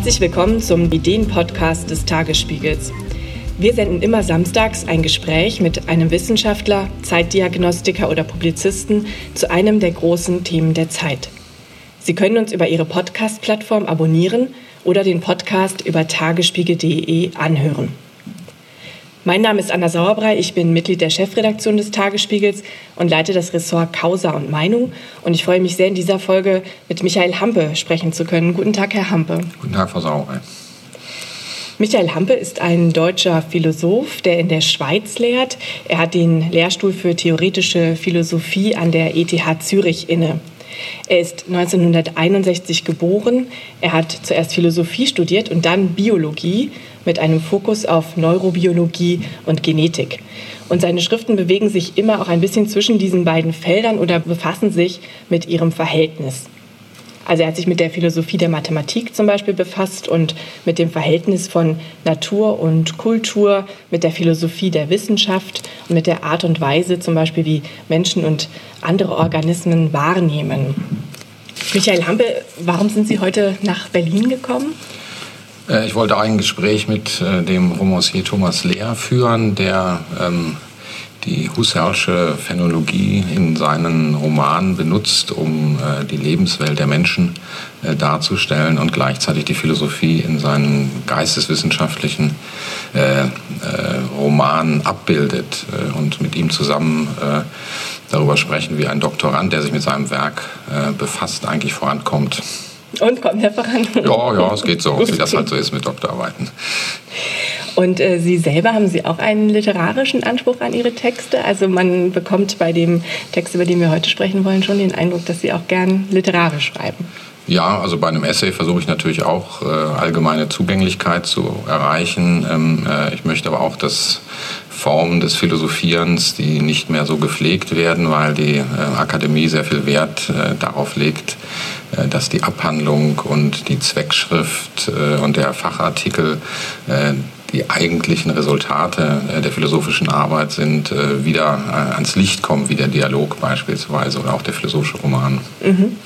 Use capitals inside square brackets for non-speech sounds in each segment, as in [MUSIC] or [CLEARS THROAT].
Herzlich willkommen zum Ideen-Podcast des Tagesspiegels. Wir senden immer samstags ein Gespräch mit einem Wissenschaftler, Zeitdiagnostiker oder Publizisten zu einem der großen Themen der Zeit. Sie können uns über Ihre Podcast-Plattform abonnieren oder den Podcast über tagesspiegel.de anhören. Mein Name ist Anna Sauerbrei, ich bin Mitglied der Chefredaktion des Tagesspiegels und leite das Ressort Causa und Meinung. Und ich freue mich sehr, in dieser Folge mit Michael Hampe sprechen zu können. Guten Tag, Herr Hampe. Guten Tag, Frau Sauerbrei. Michael Hampe ist ein deutscher Philosoph, der in der Schweiz lehrt. Er hat den Lehrstuhl für theoretische Philosophie an der ETH Zürich inne. Er ist 1961 geboren. Er hat zuerst Philosophie studiert und dann Biologie mit einem Fokus auf Neurobiologie und Genetik. Und seine Schriften bewegen sich immer auch ein bisschen zwischen diesen beiden Feldern oder befassen sich mit ihrem Verhältnis. Also er hat sich mit der Philosophie der Mathematik zum Beispiel befasst und mit dem Verhältnis von Natur und Kultur, mit der Philosophie der Wissenschaft und mit der Art und Weise zum Beispiel, wie Menschen und andere Organismen wahrnehmen. Michael Hampe, warum sind Sie heute nach Berlin gekommen? Äh, ich wollte ein Gespräch mit äh, dem Romancier Thomas Lehr führen, der ähm, die Husserlsche Phänologie in seinen Romanen benutzt, um äh, die Lebenswelt der Menschen darzustellen und gleichzeitig die Philosophie in seinen geisteswissenschaftlichen Romanen abbildet. und mit ihm zusammen darüber sprechen, wie ein Doktorand, der sich mit seinem Werk befasst, eigentlich vorankommt. Und kommt er voran? Ja, ja, es geht so, wie das halt so ist mit Doktorarbeiten. Und äh, Sie selber haben Sie auch einen literarischen Anspruch an Ihre Texte? Also man bekommt bei dem Text, über den wir heute sprechen wollen, schon den Eindruck, dass Sie auch gern literarisch schreiben. Ja, also bei einem Essay versuche ich natürlich auch äh, allgemeine Zugänglichkeit zu erreichen. Ähm, äh, ich möchte aber auch, dass Formen des Philosophierens, die nicht mehr so gepflegt werden, weil die äh, Akademie sehr viel Wert äh, darauf legt, äh, dass die Abhandlung und die Zweckschrift äh, und der Fachartikel die eigentlichen Resultate der philosophischen Arbeit sind, wieder ans Licht kommen, wie der Dialog beispielsweise oder auch der philosophische Roman. Mhm.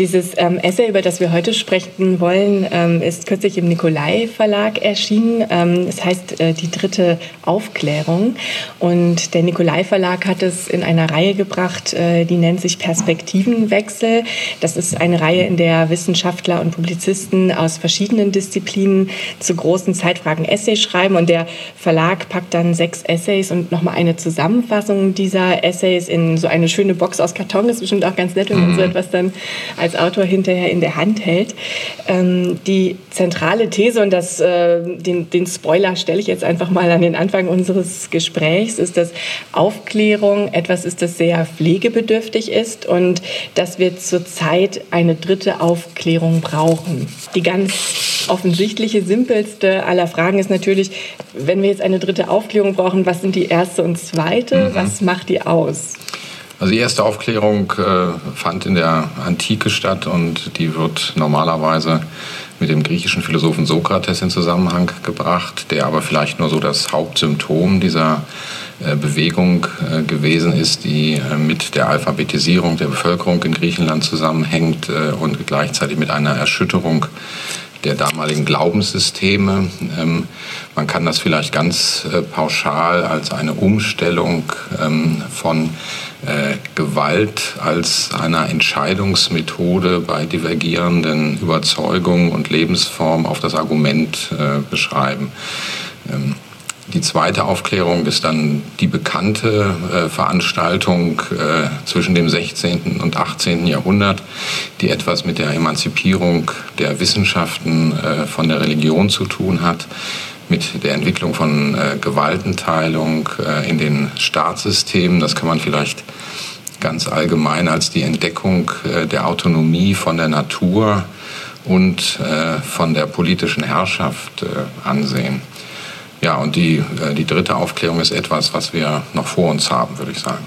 Dieses ähm, Essay, über das wir heute sprechen wollen, ähm, ist kürzlich im Nikolai Verlag erschienen. Ähm, es heißt äh, Die dritte Aufklärung. Und der Nikolai Verlag hat es in einer Reihe gebracht, äh, die nennt sich Perspektivenwechsel. Das ist eine Reihe, in der Wissenschaftler und Publizisten aus verschiedenen Disziplinen zu großen Zeitfragen Essays schreiben. Und der Verlag packt dann sechs Essays und nochmal eine Zusammenfassung dieser Essays in so eine schöne Box aus Karton. Das ist bestimmt auch ganz nett, wenn man so mhm. etwas dann als als Autor hinterher in der Hand hält. Ähm, die zentrale These, und das, äh, den, den Spoiler stelle ich jetzt einfach mal an den Anfang unseres Gesprächs, ist, dass Aufklärung etwas ist, das sehr pflegebedürftig ist und dass wir zurzeit eine dritte Aufklärung brauchen. Die ganz offensichtliche, simpelste aller Fragen ist natürlich, wenn wir jetzt eine dritte Aufklärung brauchen, was sind die erste und zweite? Mhm. Was macht die aus? Also die erste Aufklärung äh, fand in der Antike statt und die wird normalerweise mit dem griechischen Philosophen Sokrates in Zusammenhang gebracht, der aber vielleicht nur so das Hauptsymptom dieser äh, Bewegung äh, gewesen ist, die äh, mit der Alphabetisierung der Bevölkerung in Griechenland zusammenhängt und gleichzeitig mit einer Erschütterung der damaligen Glaubenssysteme. Ähm, man kann das vielleicht ganz äh, pauschal als eine Umstellung ähm, von äh, Gewalt als einer Entscheidungsmethode bei divergierenden Überzeugungen und Lebensformen auf das Argument äh, beschreiben. Ähm, die zweite Aufklärung ist dann die bekannte äh, Veranstaltung äh, zwischen dem 16. und 18. Jahrhundert, die etwas mit der Emanzipierung der Wissenschaften äh, von der Religion zu tun hat, mit der Entwicklung von äh, Gewaltenteilung äh, in den Staatssystemen. Das kann man vielleicht ganz allgemein als die Entdeckung äh, der Autonomie von der Natur und von der politischen Herrschaft ansehen. Ja, und die, äh, die dritte Aufklärung ist etwas, was wir noch vor uns haben, würde ich sagen.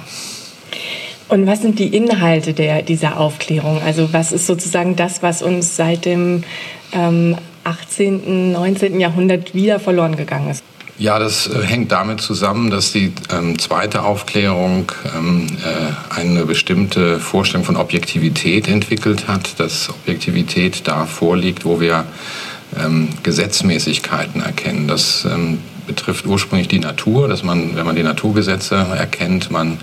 Und was sind die Inhalte der, dieser Aufklärung? Also was ist sozusagen das, was uns seit dem ähm, 18., 19. Jahrhundert wieder verloren gegangen ist? Ja, das äh, hängt damit zusammen, dass die ähm, zweite Aufklärung ähm, äh, eine bestimmte Vorstellung von Objektivität entwickelt hat, dass Objektivität da vorliegt, wo wir ähm, Gesetzmäßigkeiten erkennen. Das ähm, betrifft ursprünglich die Natur, dass man, wenn man die Naturgesetze erkennt, man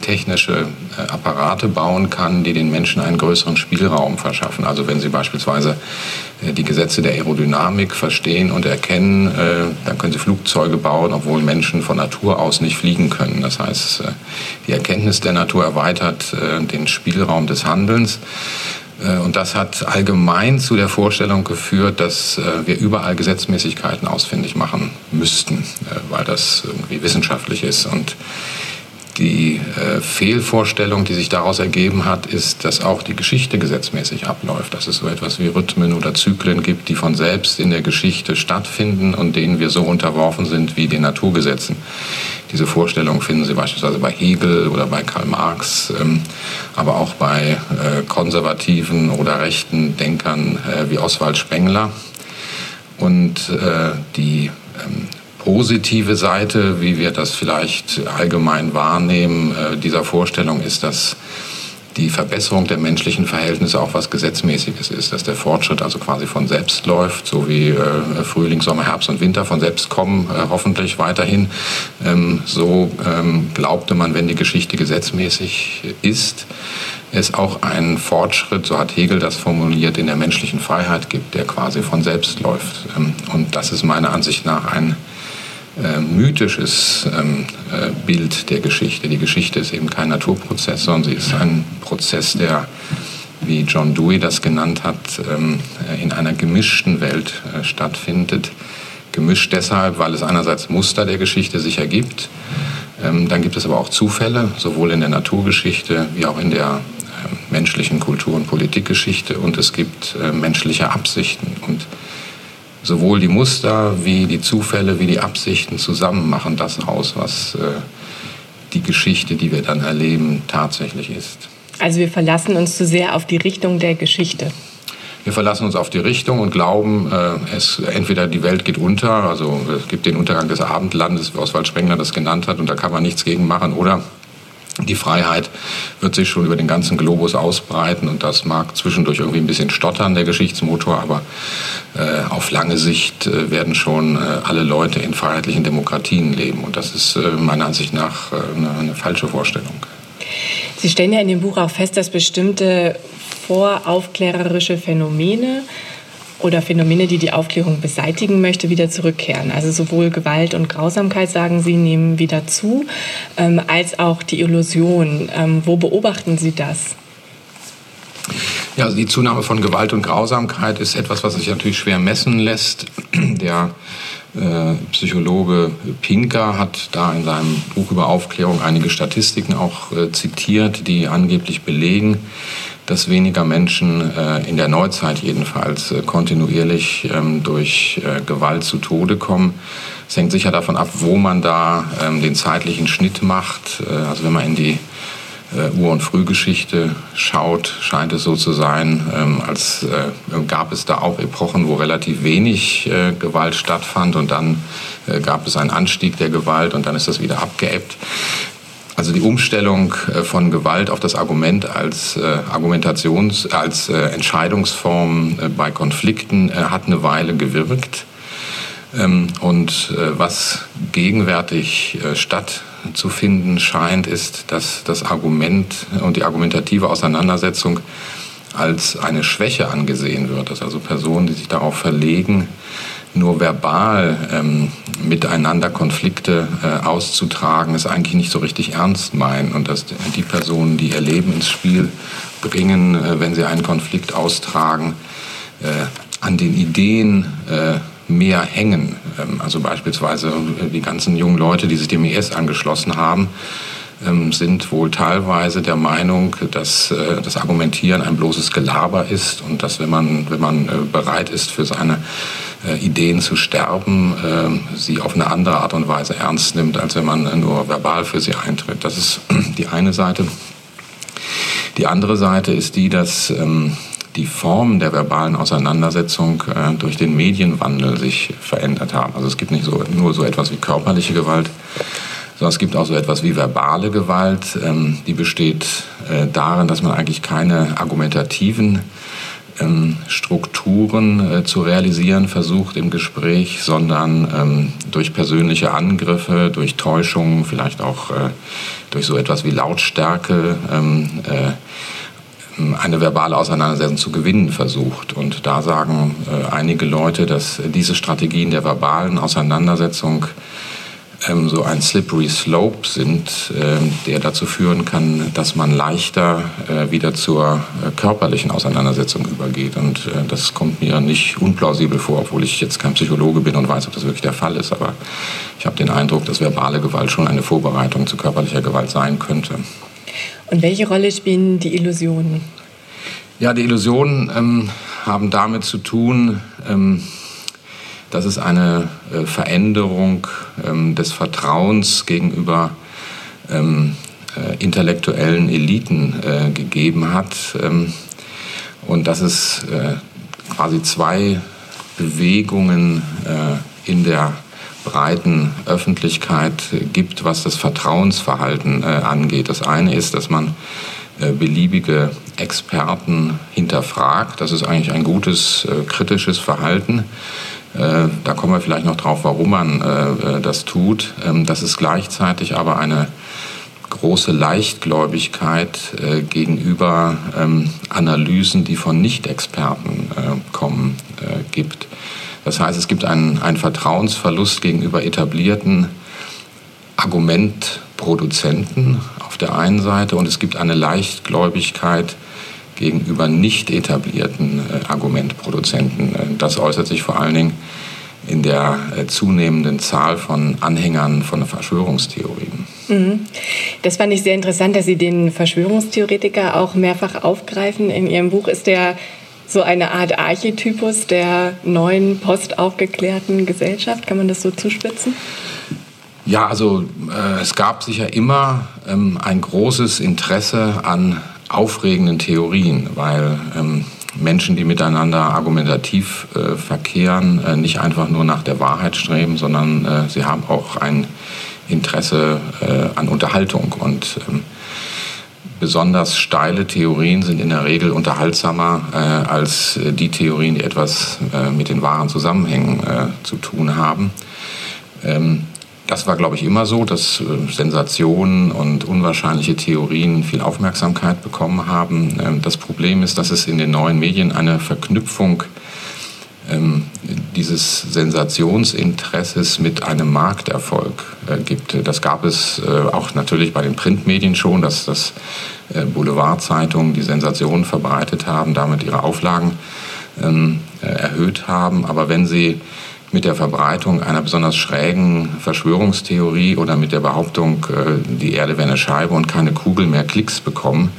technische äh, Apparate bauen kann, die den Menschen einen größeren Spielraum verschaffen. Also wenn Sie beispielsweise äh, die Gesetze der Aerodynamik verstehen und erkennen, äh, dann können Sie Flugzeuge bauen, obwohl Menschen von Natur aus nicht fliegen können. Das heißt, die Erkenntnis der Natur erweitert den Spielraum des Handelns. Und das hat allgemein zu der Vorstellung geführt, dass wir überall Gesetzmäßigkeiten ausfindig machen müssten, weil das irgendwie wissenschaftlich ist. Und die äh, Fehlvorstellung, die sich daraus ergeben hat, ist, dass auch die Geschichte gesetzmäßig abläuft, dass es so etwas wie Rhythmen oder Zyklen gibt, die von selbst in der Geschichte stattfinden und denen wir so unterworfen sind wie den Naturgesetzen. Diese Vorstellung finden Sie beispielsweise bei Hegel oder bei Karl Marx, ähm, aber auch bei äh, konservativen oder rechten Denkern äh, wie Oswald Spengler. Und äh, die ähm, positive Seite, wie wir das vielleicht allgemein wahrnehmen, äh, dieser Vorstellung ist, dass die Verbesserung der menschlichen Verhältnisse auch was Gesetzmäßiges ist, dass der Fortschritt also quasi von selbst läuft, so wie äh, Frühling, Sommer, Herbst und Winter von selbst kommen, äh, hoffentlich weiterhin. Ähm, so ähm, glaubte man, wenn die Geschichte gesetzmäßig ist, es auch einen Fortschritt, so hat Hegel das formuliert, in der menschlichen Freiheit gibt, der quasi von selbst läuft. Ähm, und das ist meiner Ansicht nach ein äh, mythisches ähm, äh, Bild der Geschichte. Die Geschichte ist eben kein Naturprozess, sondern sie ist ein Prozess, der, wie John Dewey das genannt hat, ähm, äh, in einer gemischten Welt äh, stattfindet. Gemischt deshalb, weil es einerseits Muster der Geschichte sich ergibt. Ähm, dann gibt es aber auch Zufälle, sowohl in der Naturgeschichte wie auch in der äh, menschlichen Kultur- und Politikgeschichte. Und es gibt äh, menschliche Absichten. Und sowohl die Muster wie die Zufälle wie die Absichten zusammen machen das aus, was äh, die Geschichte, die wir dann erleben, tatsächlich ist. Also wir verlassen uns zu sehr auf die Richtung der Geschichte. Wir verlassen uns auf die Richtung und glauben, äh, es, entweder die Welt geht unter, also es gibt den Untergang des Abendlandes, wie Oswald Spengler das genannt hat, und da kann man nichts gegen machen, oder die Freiheit wird sich schon über den ganzen Globus ausbreiten und das mag zwischendurch irgendwie ein bisschen stottern, der Geschichtsmotor, aber äh, auf lange Sicht äh, werden schon äh, alle Leute in freiheitlichen Demokratien leben und das ist äh, meiner Ansicht nach äh, eine, eine falsche Vorstellung. Sie stellen ja in dem Buch auch fest, dass bestimmte voraufklärerische Phänomene oder Phänomene, die die Aufklärung beseitigen möchte, wieder zurückkehren. Also sowohl Gewalt und Grausamkeit, sagen Sie, nehmen wieder zu, ähm, als auch die Illusion. Ähm, wo beobachten Sie das? Ja, also die Zunahme von Gewalt und Grausamkeit ist etwas, was sich natürlich schwer messen lässt. [CLEARS THROAT] Der äh, Psychologe Pinker hat da in seinem Buch über Aufklärung einige Statistiken auch äh, zitiert, die angeblich belegen, dass weniger Menschen äh, in der Neuzeit jedenfalls äh, kontinuierlich ähm, durch äh, Gewalt zu Tode kommen. Es hängt sicher davon ab, wo man da ähm, den zeitlichen Schnitt macht. Also wenn man in die Ur- und Frühgeschichte schaut, scheint es so zu sein, ähm, als gab es da auch Epochen, wo relativ wenig Gewalt stattfand und dann gab es einen Anstieg der Gewalt und dann ist das wieder abgeebbt. Also die Umstellung äh, von Gewalt auf das Argument als äh, Argumentations-, als äh, Entscheidungsform bei Konflikten hat eine Weile gewirkt. Ähm, und was gegenwärtig stattzufinden scheint, ist, dass das Argument und die argumentative Auseinandersetzung als eine Schwäche angesehen wird, dass also Personen, die sich darauf verlegen, nur verbal ähm, miteinander Konflikte äh, auszutragen, es eigentlich nicht so richtig ernst meinen und dass die Personen, die ihr Leben ins Spiel bringen, äh, wenn sie einen Konflikt austragen, äh, an den Ideen äh, mehr hängen. Ähm, also beispielsweise die ganzen jungen Leute, die sich dem IS angeschlossen haben, sind wohl teilweise der Meinung, dass äh, das Argumentieren ein bloßes Gelaber ist und dass wenn man, wenn man bereit ist für seine äh, Ideen zu sterben, äh, sie auf eine andere Art und Weise ernst nimmt, als wenn man nur verbal für sie eintritt. Das ist [CLEARS THROAT] die eine Seite. Die andere Seite ist die, dass ähm, die Formen der verbalen Auseinandersetzung äh, durch den Medienwandel sich verändert haben. Also es gibt nicht so, nur so etwas wie körperliche Gewalt, sondern es gibt auch so etwas wie verbale Gewalt. Ähm, die besteht darin, dass man eigentlich keine argumentativen ähm, Strukturen äh, zu realisieren versucht im Gespräch, sondern ähm, durch persönliche Angriffe, durch Täuschungen, vielleicht auch äh, durch so etwas wie Lautstärke ähm, äh, eine verbale Auseinandersetzung zu gewinnen versucht. Und da sagen äh, einige Leute, dass diese Strategien der verbalen Auseinandersetzung ähm, so ein slippery slope sind, äh, der dazu führen kann, dass man leichter äh, wieder zur äh, körperlichen Auseinandersetzung übergeht. Und äh, das kommt mir nicht unplausibel vor, obwohl ich jetzt kein Psychologe bin und weiß, ob das wirklich der Fall ist. Aber ich habe den Eindruck, dass verbale Gewalt schon eine Vorbereitung zu körperlicher Gewalt sein könnte. Und welche Rolle spielen die Illusionen? Ja, die Illusionen ähm, haben damit zu tun, ähm, dass es eine äh, Veränderung ähm, des Vertrauens gegenüber ähm, äh, intellektuellen Eliten äh, gegeben hat ähm, und dass es quasi zwei Bewegungen in der breiten Öffentlichkeit gibt, was das Vertrauensverhalten angeht. Das eine ist, dass man beliebige Experten hinterfragt. Das ist eigentlich ein gutes kritisches Verhalten. Äh, da kommen wir vielleicht noch drauf, warum man äh, äh, das tut. Ähm, das ist gleichzeitig aber eine große Leichtgläubigkeit gegenüber ähm, Analysen, die von Nicht-Experten kommen, gibt. Das heißt, es gibt einen, einen Vertrauensverlust gegenüber etablierten Argumentproduzenten auf der einen Seite und es gibt eine Leichtgläubigkeit gegenüber nicht etablierten äh, Argumentproduzenten. Äh, das äußert sich vor allen Dingen in der äh, zunehmenden Zahl von Anhängern von Verschwörungstheorien. Mhm. Das fand ich sehr interessant, dass Sie den Verschwörungstheoretiker auch mehrfach aufgreifen. In Ihrem Buch ist der so eine Art Archetypus der neuen postaufgeklärten Gesellschaft. Kann man das so zuspitzen? Ja, also äh, es gab sicher immer ähm, ein großes Interesse an aufregenden Theorien, weil ähm, Menschen, die miteinander argumentativ äh, verkehren, äh, nicht einfach nur nach der Wahrheit streben, sondern äh, sie haben auch ein Interesse äh, an Unterhaltung. Und ähm, besonders steile Theorien sind in der Regel unterhaltsamer äh, als äh, die Theorien, die etwas mit den wahren Zusammenhängen zu tun haben. Ähm, das war, glaube ich, immer so, dass äh, Sensationen und unwahrscheinliche Theorien viel Aufmerksamkeit bekommen haben. Ähm, das Problem ist, dass es in den neuen Medien eine Verknüpfung ähm, dieses Sensationsinteresses mit einem Markterfolg äh, gibt. Das gab es äh, auch natürlich bei den Printmedien schon, dass das Boulevardzeitungen die Sensationen verbreitet haben, damit ihre Auflagen ähm, erhöht haben. Aber wenn sie mit der Verbreitung einer besonders schrägen Verschwörungstheorie oder mit der Behauptung, äh, die Erde wäre eine Scheibe und keine Kugel mehr Klicks bekommen,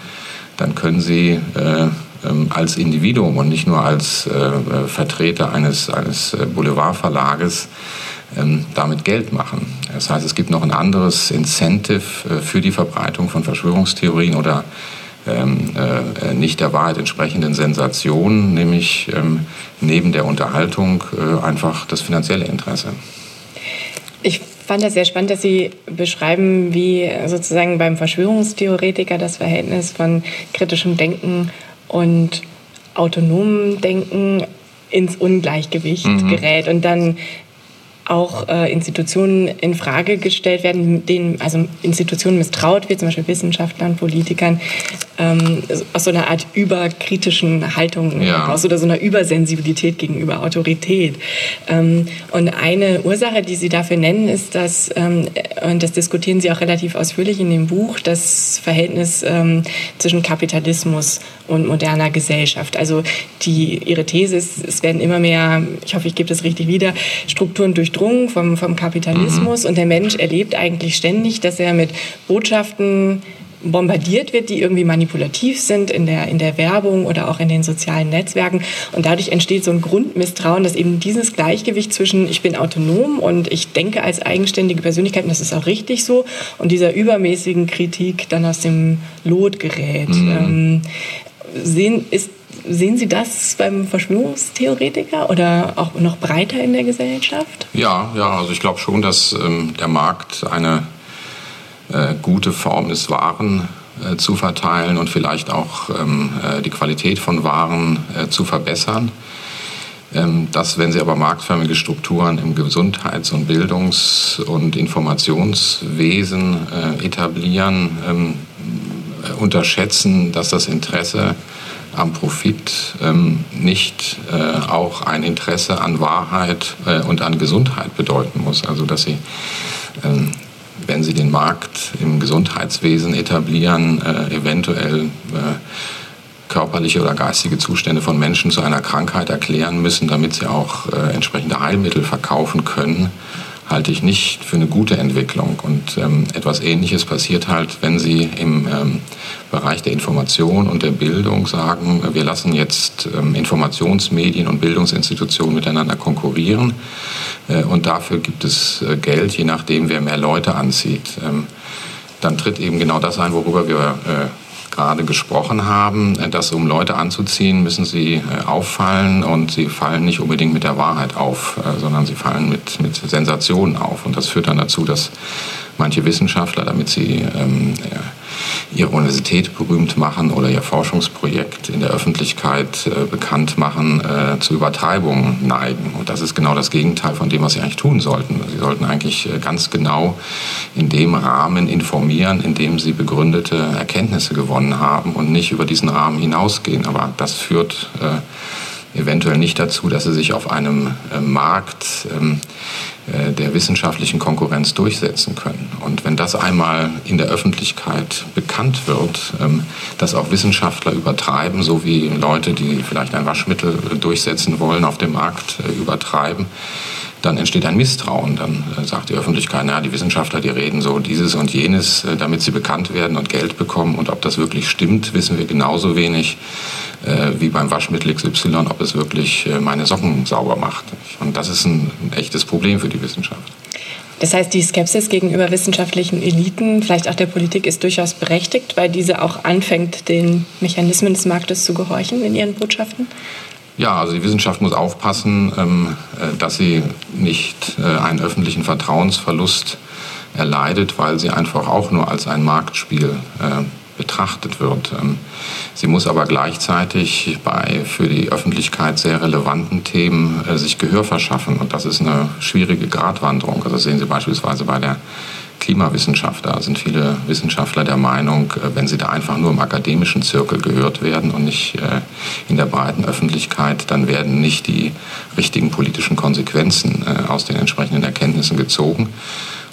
dann können sie äh, ähm, als Individuum und nicht nur als äh, Vertreter eines, eines Boulevardverlages ähm, damit Geld machen. Das heißt, es gibt noch ein anderes Incentive für die Verbreitung von Verschwörungstheorien oder ähm, äh, nicht der Wahrheit entsprechenden Sensationen, nämlich ähm, neben der Unterhaltung äh, einfach das finanzielle Interesse. Ich fand das sehr spannend, dass Sie beschreiben, wie sozusagen beim Verschwörungstheoretiker das Verhältnis von kritischem Denken und autonomem Denken ins Ungleichgewicht mhm. gerät und dann auch äh, Institutionen in Frage gestellt werden, denen also Institutionen misstraut wird, zum Beispiel Wissenschaftlern, Politikern, ähm, aus so einer Art überkritischen Haltung ja. aus oder so einer Übersensibilität gegenüber Autorität. Ähm, und eine Ursache, die Sie dafür nennen, ist, dass, ähm, und das diskutieren Sie auch relativ ausführlich in dem Buch, das Verhältnis ähm, zwischen Kapitalismus und moderner Gesellschaft. Also die, Ihre These ist, es werden immer mehr, ich hoffe, ich gebe das richtig wieder, Strukturen durchdrungen durchdrungen vom, vom Kapitalismus mhm. und der Mensch erlebt eigentlich ständig, dass er mit Botschaften bombardiert wird, die irgendwie manipulativ sind in der, in der Werbung oder auch in den sozialen Netzwerken. Und dadurch entsteht so ein Grundmisstrauen, dass eben dieses Gleichgewicht zwischen ich bin autonom und ich denke als eigenständige Persönlichkeit, und das ist auch richtig so, und dieser übermäßigen Kritik dann aus dem Lot gerät. Mhm. Ähm, sehen, ist Sehen Sie das beim Verschwörungstheoretiker oder auch noch breiter in der Gesellschaft? Ja, ja, also ich glaube schon, dass ähm, der Markt eine äh, gute Form des Waren äh, zu verteilen und vielleicht auch ähm, äh, die Qualität von Waren äh, zu verbessern. Ähm, dass, wenn Sie aber marktförmige Strukturen im Gesundheits- und Bildungs- und Informationswesen äh, etablieren, ähm, unterschätzen, dass das Interesse am Profit ähm, nicht äh, auch ein Interesse an Wahrheit äh, und an Gesundheit bedeuten muss. Also dass sie, ähm, wenn sie den Markt im Gesundheitswesen etablieren, äh, eventuell äh, körperliche oder geistige Zustände von Menschen zu einer Krankheit erklären müssen, damit sie auch äh, entsprechende Heilmittel verkaufen können halte ich nicht für eine gute Entwicklung. Und ähm, etwas Ähnliches passiert halt, wenn Sie im ähm, Bereich der Information und der Bildung sagen, wir lassen jetzt ähm, Informationsmedien und Bildungsinstitutionen miteinander konkurrieren. Äh, und dafür gibt es äh, Geld, je nachdem, wer mehr Leute anzieht. Ähm, dann tritt eben genau das ein, worüber wir äh, gerade gesprochen haben, dass um Leute anzuziehen, müssen sie äh, auffallen und sie fallen nicht unbedingt mit der Wahrheit auf, äh, sondern sie fallen mit, mit Sensationen auf. Und das führt dann dazu, dass manche Wissenschaftler, damit sie ähm, ihre Universität berühmt machen oder ihr Forschungsprojekt in der Öffentlichkeit äh, bekannt machen, äh, zu Übertreibungen neigen. Und das ist genau das Gegenteil von dem, was sie eigentlich tun sollten. Sie sollten eigentlich äh, ganz genau in dem Rahmen informieren, in dem sie begründete Erkenntnisse gewonnen haben und nicht über diesen Rahmen hinausgehen. Aber das führt äh, eventuell nicht dazu, dass sie sich auf einem äh, Markt ähm, äh, der wissenschaftlichen Konkurrenz durchsetzen können. Und wenn das einmal in der Öffentlichkeit bekannt wird, ähm, dass auch Wissenschaftler übertreiben, so wie Leute, die vielleicht ein Waschmittel durchsetzen wollen, auf dem Markt äh, übertreiben, dann entsteht ein Misstrauen. Dann äh, sagt die Öffentlichkeit, naja, die Wissenschaftler, die reden so dieses und jenes, äh, damit sie bekannt werden und Geld bekommen. Und ob das wirklich stimmt, wissen wir genauso wenig äh, wie beim Waschmittel XY, ob es wirklich meine Socken sauber macht. Und das ist ein echtes Problem für die Wissenschaft. Das heißt, die Skepsis gegenüber wissenschaftlichen Eliten, vielleicht auch der Politik, ist durchaus berechtigt, weil diese auch anfängt, den Mechanismen des Marktes zu gehorchen in ihren Botschaften? Ja, also die Wissenschaft muss aufpassen, ähm, äh, dass sie nicht äh, einen öffentlichen Vertrauensverlust erleidet, weil sie einfach auch nur als ein Marktspiel äh, betrachtet wird. Ähm, sie muss aber gleichzeitig bei für die Öffentlichkeit sehr relevanten Themen sich Gehör verschaffen. Und das ist eine schwierige Gratwanderung. Also das sehen Sie beispielsweise bei der Klimawissenschaftler sind viele Wissenschaftler der Meinung, äh, wenn sie da einfach nur im akademischen Zirkel gehört werden und nicht äh, in der breiten Öffentlichkeit, dann werden nicht die richtigen politischen Konsequenzen äh, aus den entsprechenden Erkenntnissen gezogen.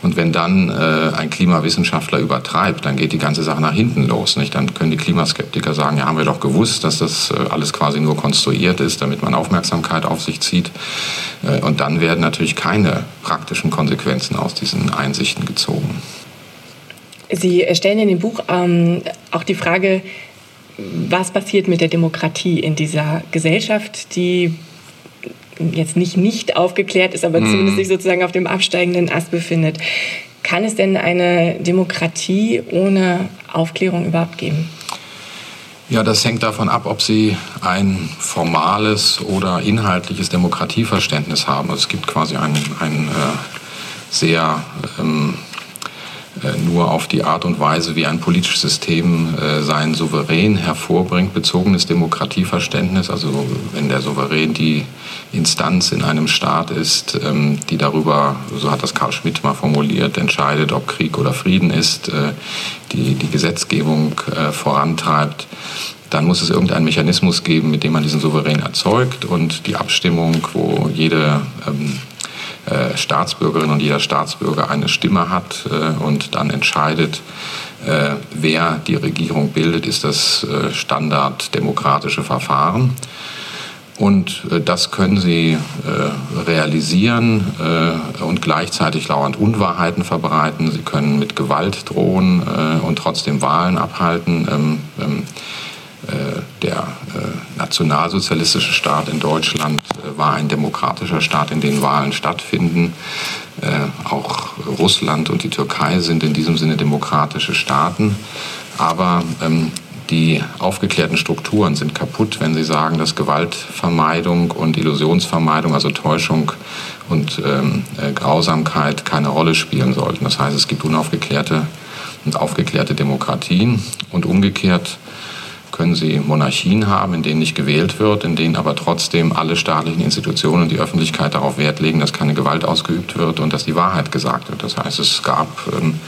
Und wenn dann äh, ein Klimawissenschaftler übertreibt, dann geht die ganze Sache nach hinten los. Nicht? Dann können die Klimaskeptiker sagen, ja, haben wir doch gewusst, dass das äh, alles quasi nur konstruiert ist, damit man Aufmerksamkeit auf sich zieht. Äh, und dann werden natürlich keine praktischen Konsequenzen aus diesen Einsichten gezogen. Sie stellen in dem Buch ähm, auch die Frage, was passiert mit der Demokratie in dieser Gesellschaft, die jetzt nicht nicht aufgeklärt ist, aber mhm. zumindest sich sozusagen auf dem absteigenden Ast befindet. Kann es denn eine Demokratie ohne Aufklärung überhaupt geben? Ja, das hängt davon ab, ob Sie ein formales oder inhaltliches Demokratieverständnis haben. Es gibt quasi ein, ein äh, sehr ähm, äh, nur auf die Art und Weise, wie ein politisches System äh, sein Souverän hervorbringt, bezogenes Demokratieverständnis. Also wenn der Souverän die Instanz in einem Staat ist, ähm, die darüber, so hat das Karl Schmidt mal formuliert, entscheidet, ob Krieg oder Frieden ist, äh, die die Gesetzgebung vorantreibt, dann muss es irgendeinen Mechanismus geben, mit dem man diesen Souverän erzeugt und die Abstimmung, wo jede ähm, äh, Staatsbürgerin und jeder Staatsbürger eine Stimme hat äh, und dann entscheidet, äh, wer die Regierung bildet, ist das äh, standarddemokratische Verfahren. Und äh, das können Sie äh, realisieren und gleichzeitig lauernd Unwahrheiten verbreiten. Sie können mit Gewalt drohen und trotzdem Wahlen abhalten. Ähm, ähm, äh, der nationalsozialistische Staat in Deutschland war ein demokratischer Staat, in dem Wahlen stattfinden. Auch Russland und die Türkei sind in diesem Sinne demokratische Staaten. Aber ähm, die aufgeklärten Strukturen sind kaputt, wenn Sie sagen, dass Gewaltvermeidung und Illusionsvermeidung, also Täuschung und ähm, Grausamkeit keine Rolle spielen sollten. Das heißt, es gibt unaufgeklärte und aufgeklärte Demokratien. Und umgekehrt können Sie Monarchien haben, in denen nicht gewählt wird, in denen aber trotzdem alle staatlichen Institutionen und die Öffentlichkeit darauf Wert legen, dass keine Gewalt ausgeübt wird und dass die Wahrheit gesagt wird. Das heißt, es gab, ähm,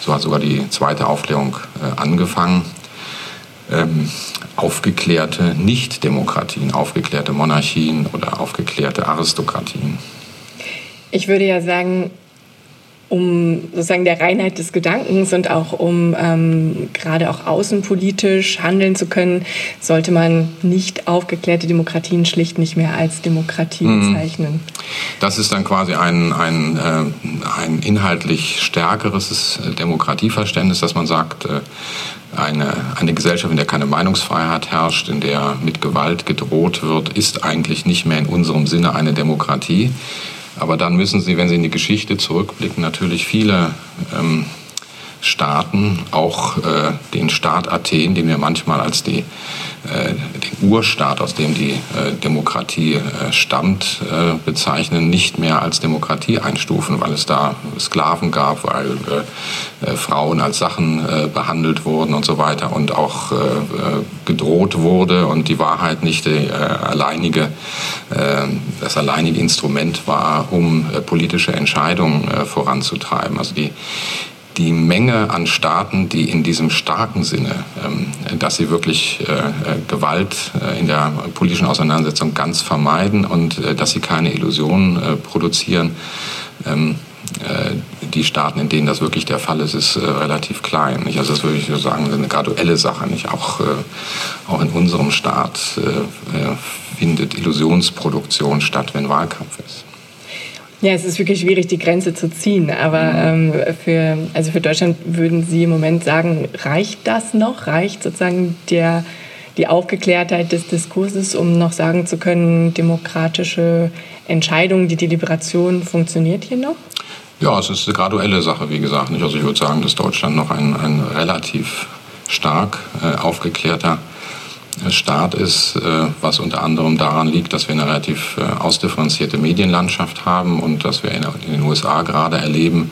so hat sogar die zweite Aufklärung äh, angefangen, ähm, aufgeklärte Nicht-Demokratien, aufgeklärte Monarchien oder aufgeklärte Aristokratien. Ich würde ja sagen, um sozusagen der Reinheit des Gedankens und auch um ähm, gerade auch außenpolitisch handeln zu können, sollte man nicht aufgeklärte Demokratien schlicht nicht mehr als Demokratie mhm. bezeichnen. Das ist dann quasi ein, ein, äh, ein inhaltlich stärkeres Demokratieverständnis, dass man sagt, äh, eine, eine Gesellschaft, in der keine Meinungsfreiheit herrscht, in der mit Gewalt gedroht wird, ist eigentlich nicht mehr in unserem Sinne eine Demokratie. Aber dann müssen Sie, wenn Sie in die Geschichte zurückblicken, natürlich viele ähm, Staaten, auch äh, den Staat Athen, den wir manchmal als die den Urstaat, aus dem die äh, Demokratie äh, stammt, bezeichnen, nicht mehr als Demokratie einstufen, weil es da Sklaven gab, weil Frauen als Sachen behandelt wurden und so weiter und auch gedroht wurde und die Wahrheit nicht die alleinige, das alleinige Instrument war, um politische Entscheidungen voranzutreiben. Also die die Menge an Staaten, die in diesem starken Sinne, ähm, dass sie wirklich äh, äh, Gewalt äh, in der politischen Auseinandersetzung ganz vermeiden und dass sie keine Illusionen produzieren, ähm, die Staaten, in denen das wirklich der Fall ist, ist relativ klein. Also das würde ich sagen, eine graduelle Sache. Auch in unserem Staat findet Illusionsproduktion statt, wenn Wahlkampf ist. Ja, es ist wirklich schwierig, die Grenze zu ziehen. Aber ähm, für, also für Deutschland würden Sie im Moment sagen, reicht das noch? Reicht sozusagen der, die Aufgeklärtheit des Diskurses, um noch sagen zu können, demokratische Entscheidungen, die Deliberation funktioniert hier noch? Ja, es ist eine graduelle Sache, wie gesagt. Also ich würde sagen, dass Deutschland noch ein, ein relativ stark äh, aufgeklärter Staat ist, äh, was unter anderem daran liegt, dass wir eine relativ äh, ausdifferenzierte Medienlandschaft haben und dass wir in den USA gerade erleben,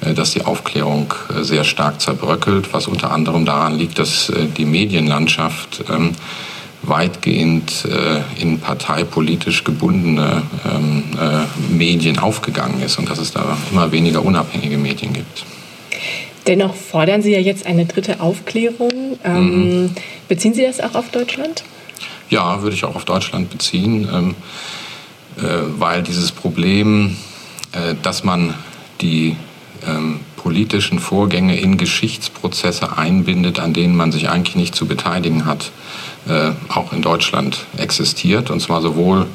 äh, dass die Aufklärung sehr stark zerbröckelt, was unter anderem daran liegt, dass die Medienlandschaft ähm, weitgehend in parteipolitisch gebundene ähm, Medien aufgegangen ist und dass es da immer weniger unabhängige Medien gibt. Dennoch fordern Sie ja jetzt eine dritte Aufklärung. Ähm, mhm. Beziehen Sie das auch auf Deutschland? Ja, würde ich auch auf Deutschland beziehen, ähm, äh, weil dieses Problem, äh, dass man die ähm, politischen Vorgänge in Geschichtsprozesse einbindet, an denen man sich eigentlich nicht zu beteiligen hat, äh, auch in Deutschland existiert. Und zwar sowohl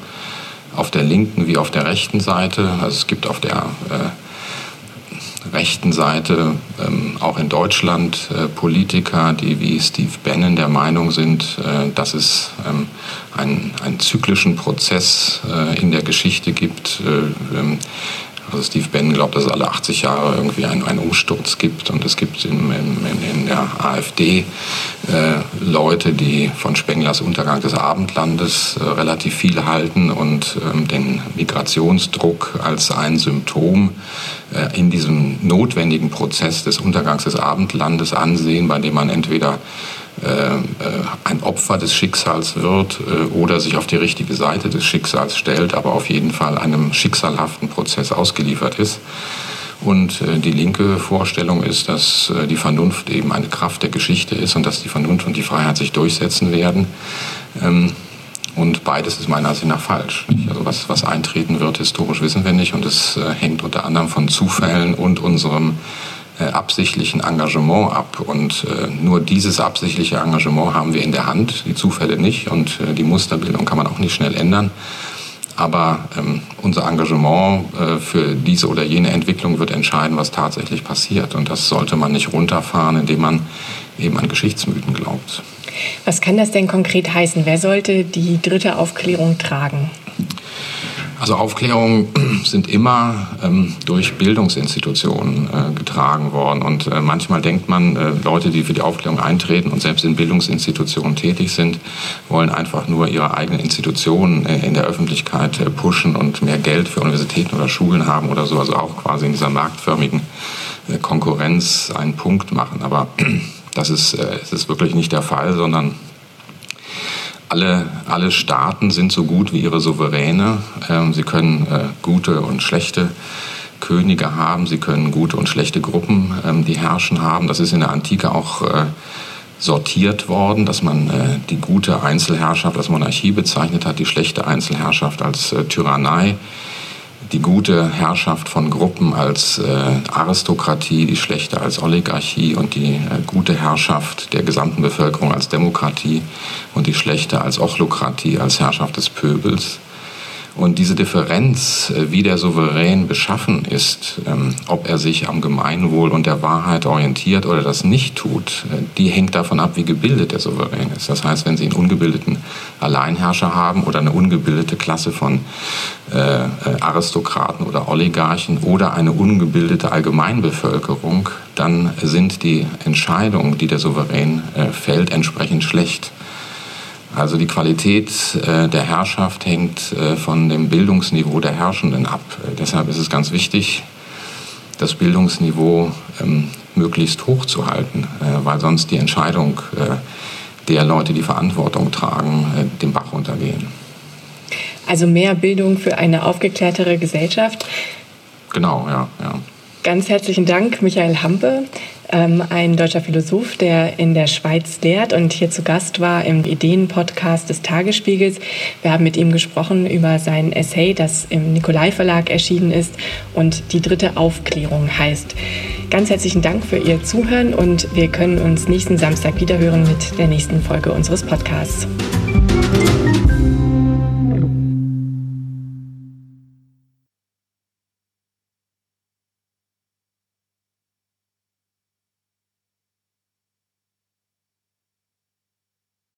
auf der linken wie auf der rechten Seite. Also es gibt auf der äh, rechten Seite, ähm, auch in Deutschland, äh, Politiker, die wie Steve Bannon der Meinung sind, äh, dass es ähm, einen, einen zyklischen Prozess äh, in der Geschichte gibt, äh, ähm, also Steve Bannon glaubt, dass es alle 80 Jahre irgendwie einen, einen Umsturz gibt. Und es gibt in, in, in der AfD äh, Leute, die von Spenglers Untergang des Abendlandes äh, relativ viel halten und ähm, den Migrationsdruck als ein Symptom äh, in diesem notwendigen Prozess des Untergangs des Abendlandes ansehen, bei dem man entweder ein Opfer des Schicksals wird äh, oder sich auf die richtige Seite des Schicksals stellt, aber auf jeden Fall einem schicksalhaften Prozess ausgeliefert ist. Und die linke Vorstellung ist, dass die Vernunft eben eine Kraft der Geschichte ist und dass die Vernunft und die Freiheit sich durchsetzen werden. Ähm, und beides ist meiner Ansicht nach falsch. Also was, was eintreten wird, historisch wissen wir nicht. Und es hängt unter anderem von Zufällen und unserem äh, absichtlichen Engagement ab. Und äh, nur dieses absichtliche Engagement haben wir in der Hand, die Zufälle nicht. Und äh, die Musterbildung kann man auch nicht schnell ändern. Aber ähm, unser Engagement äh, für diese oder jene Entwicklung wird entscheiden, was tatsächlich passiert. Und das sollte man nicht runterfahren, indem man eben an Geschichtsmythen glaubt. Was kann das denn konkret heißen? Wer sollte die dritte Aufklärung tragen? Also Aufklärung [CLEARS THROAT] sind immer ähm, durch Bildungsinstitutionen äh, getragen worden. Und äh, manchmal denkt man, äh, Leute, die für die Aufklärung eintreten und selbst in Bildungsinstitutionen tätig sind, wollen einfach nur ihre eigenen Institutionen äh, in der Öffentlichkeit äh, pushen und mehr Geld für Universitäten oder Schulen haben oder so. Also auch quasi in dieser marktförmigen äh, Konkurrenz einen Punkt machen. Aber [CLEARS THROAT] das ist, das ist wirklich nicht der Fall, sondern alle, alle Staaten sind so gut wie ihre Souveräne. Ähm, sie können äh, gute und schlechte Könige haben, sie können gute und schlechte Gruppen, ähm, die herrschen haben. Das ist in der Antike auch äh, sortiert worden, dass man äh, die gute Einzelherrschaft als Monarchie bezeichnet hat, die schlechte Einzelherrschaft als äh, Tyrannei die gute Herrschaft von Gruppen als äh, Aristokratie, die schlechte als Oligarchie und die äh, gute Herrschaft der gesamten Bevölkerung als Demokratie und die schlechte als Ochlokratie, als Herrschaft des Pöbels. Und diese Differenz, äh, wie der Souverän beschaffen ist, ähm, ob er sich am Gemeinwohl und der Wahrheit orientiert oder das nicht tut, äh, die hängt davon ab, wie gebildet der Souverän ist. Das heißt, wenn Sie einen ungebildeten Alleinherrscher haben oder eine ungebildete Klasse von äh, Aristokraten oder Oligarchen oder eine ungebildete Allgemeinbevölkerung, dann sind die Entscheidungen, die der Souverän fällt, entsprechend schlecht. Also die Qualität äh, der Herrschaft hängt äh, von dem Bildungsniveau der Herrschenden ab. Äh, deshalb ist es ganz wichtig, das Bildungsniveau ähm, möglichst hoch zu halten, äh, weil sonst die Entscheidung äh, der Leute, die Verantwortung tragen, äh, dem Bach runtergehen. Also mehr Bildung für eine aufgeklärtere Gesellschaft. Genau, ja, ja. Ganz herzlichen Dank, Michael Hampe ähm, ein deutscher Philosoph, der in der Schweiz lehrt und hier zu Gast war im Ideenpodcast des Tagesspiegels. Wir haben mit ihm gesprochen über sein Essay, das im Nikolai Verlag erschienen ist und die dritte Aufklärung heißt. Ganz herzlichen Dank für Ihr Zuhören und wir können uns nächsten Samstag wiederhören mit der nächsten Folge unseres Podcasts.